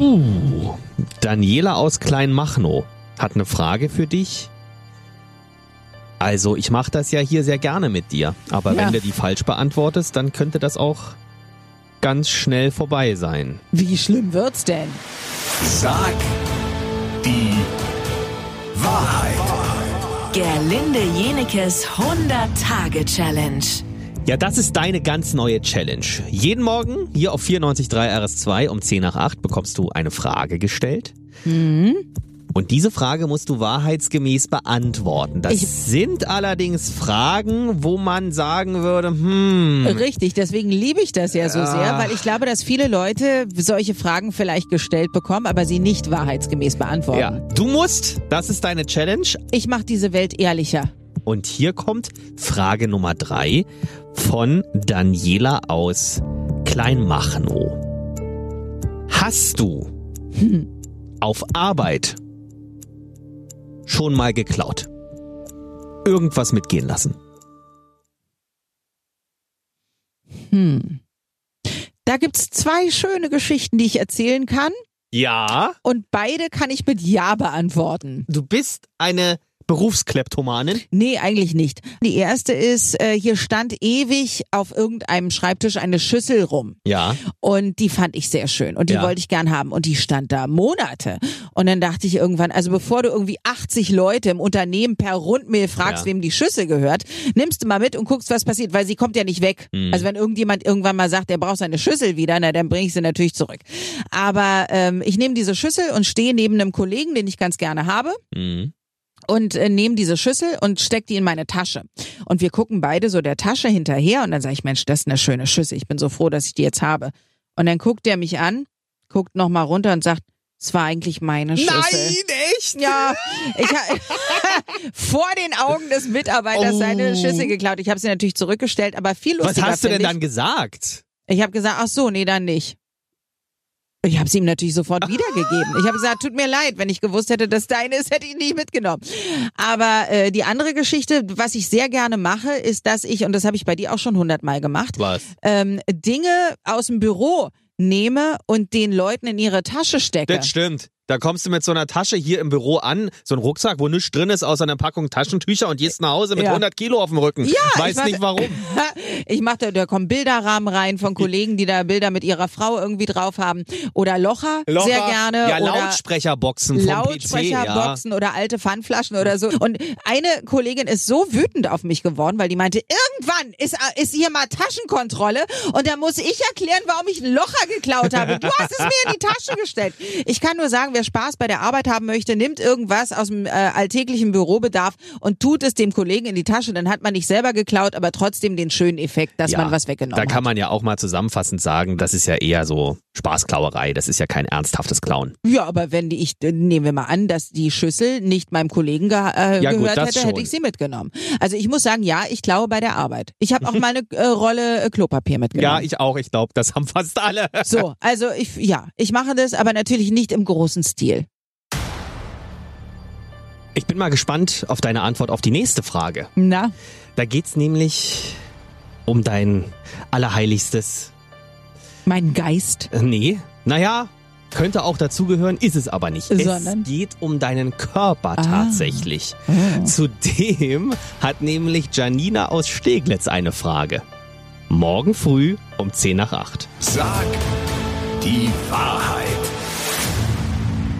Puh. Daniela aus Kleinmachnow hat eine Frage für dich. Also, ich mache das ja hier sehr gerne mit dir, aber Ja. wenn du die falsch beantwortest, dann könnte das auch ganz schnell vorbei sein. Wie schlimm wird's denn? Sag die Wahrheit. Gerlinde Jenekes 100-Tage-Challenge. Ja, das ist deine ganz neue Challenge. Jeden Morgen hier auf 94.3 RS2 um 10 nach 8 bekommst du eine Frage gestellt. Und diese Frage musst du wahrheitsgemäß beantworten. Das Ich- sind allerdings Fragen, wo man sagen würde, hm, Richtig, deswegen liebe ich das ja so sehr, weil ich glaube, dass viele Leute solche Fragen vielleicht gestellt bekommen, aber sie nicht wahrheitsgemäß beantworten. ja, du musst, das ist deine Challenge. Ich mache diese Welt ehrlicher. Und hier kommt Frage Nummer drei von Daniela aus Kleinmachnow. Hast du auf Arbeit schon mal geklaut? Irgendwas mitgehen lassen? Hm. Da gibt's zwei schöne Geschichten, die ich erzählen kann. Ja. Und beide kann ich mit Ja beantworten. Du bist eine Berufskleptomanin? Nee, eigentlich nicht. Die erste ist, äh, hier stand ewig auf irgendeinem Schreibtisch eine Schüssel rum. Ja. Und die fand ich sehr schön. Und die Ja. wollte ich gern haben. Und die stand da Monate. Und dann dachte ich irgendwann, also bevor du irgendwie 80 Leute im Unternehmen per Rundmail fragst, Ja. wem die Schüssel gehört, nimmst du mal mit und guckst, was passiert, weil sie kommt ja nicht weg. Mhm. Also wenn irgendjemand irgendwann mal sagt, er braucht seine Schüssel wieder, na dann bringe ich sie natürlich zurück. Aber ähm, ich nehme diese Schüssel und stehe neben einem Kollegen, den ich ganz gerne habe Mhm. Und äh, nehme diese Schüssel und steck die in meine Tasche. Und wir gucken beide so der Tasche hinterher und dann sage ich, Mensch, das ist eine schöne Schüssel. Ich bin so froh, dass ich die jetzt habe. Und dann guckt er mich an, guckt noch mal runter und sagt, es war eigentlich meine Schüssel. echt? Ja, ich ha vor den Augen des Mitarbeiters Oh. seine Schüssel geklaut. Ich habe sie natürlich zurückgestellt, aber viel Was lustiger hast du denn finde dann gesagt? Ich, ich habe gesagt, ach so, nee, dann nicht. Ich habe sie ihm natürlich sofort wiedergegeben. Ich habe gesagt, tut mir leid, wenn ich gewusst hätte, dass deine ist, hätte ich ihn nicht mitgenommen. Aber äh, die andere Geschichte, was ich sehr gerne mache, ist, dass ich, und das habe ich bei dir auch schon hundertmal gemacht, Was? ähm, Dinge aus dem Büro nehme und den Leuten in ihre Tasche stecke. Das stimmt. Da kommst du mit so einer Tasche hier im Büro an, so ein Rucksack, wo nichts drin ist, außer einer Packung Taschentücher und gehst nach Hause mit Ja. 100 Kilo auf dem Rücken. Ja, ich Weiß war- nicht warum. Ich mache da, da kommen Bilderrahmen rein von Kollegen, die da Bilder mit ihrer Frau irgendwie drauf haben. Oder Locher, Locher, sehr gerne. Ja, oder Lautsprecherboxen vom PC. Ja. Lautsprecherboxen oder alte Pfandflaschen oder so. Und eine Kollegin ist so wütend auf mich geworden, weil die meinte, irgendwann ist, ist hier mal Taschenkontrolle und da muss ich erklären, warum ich Locher geklaut habe. Du hast es mir in die Tasche gestellt. Ich kann nur sagen, wer Spaß bei der Arbeit haben möchte, nimmt irgendwas aus dem äh, alltäglichen Bürobedarf und tut es dem Kollegen in die Tasche. Dann hat man nicht selber geklaut, aber trotzdem den schönen Effekt, dass Ja, man was weggenommen Da kann hat. man ja auch mal zusammenfassend sagen, das ist ja eher so Spaßklauerei. Das ist ja kein ernsthaftes Klauen. Ja, aber wenn die, ich äh, nehmen wir mal an, dass die Schüssel nicht meinem Kollegen ge äh, Ja, gut, gehört das hätte, schon. hätte ich sie mitgenommen. Also ich muss sagen, ja, ich klaue bei der Arbeit. Ich habe auch mal eine äh, Rolle äh, Klopapier mitgenommen. Ja, ich auch. Ich glaube, das haben fast alle. so, also ich, ja, ich mache das, aber natürlich nicht im großen Stil. Ich bin mal gespannt auf deine Antwort auf die nächste Frage. Na, Da geht's nämlich um dein Allerheiligstes. mein Geist. Äh, Nee, naja, könnte auch dazugehören, ist es aber nicht. Sondern? Es geht um deinen Körper Ah. tatsächlich. Oh. Zudem hat nämlich Janina aus Steglitz eine Frage. Morgen früh um 10 nach 8. Sag die Wahrheit.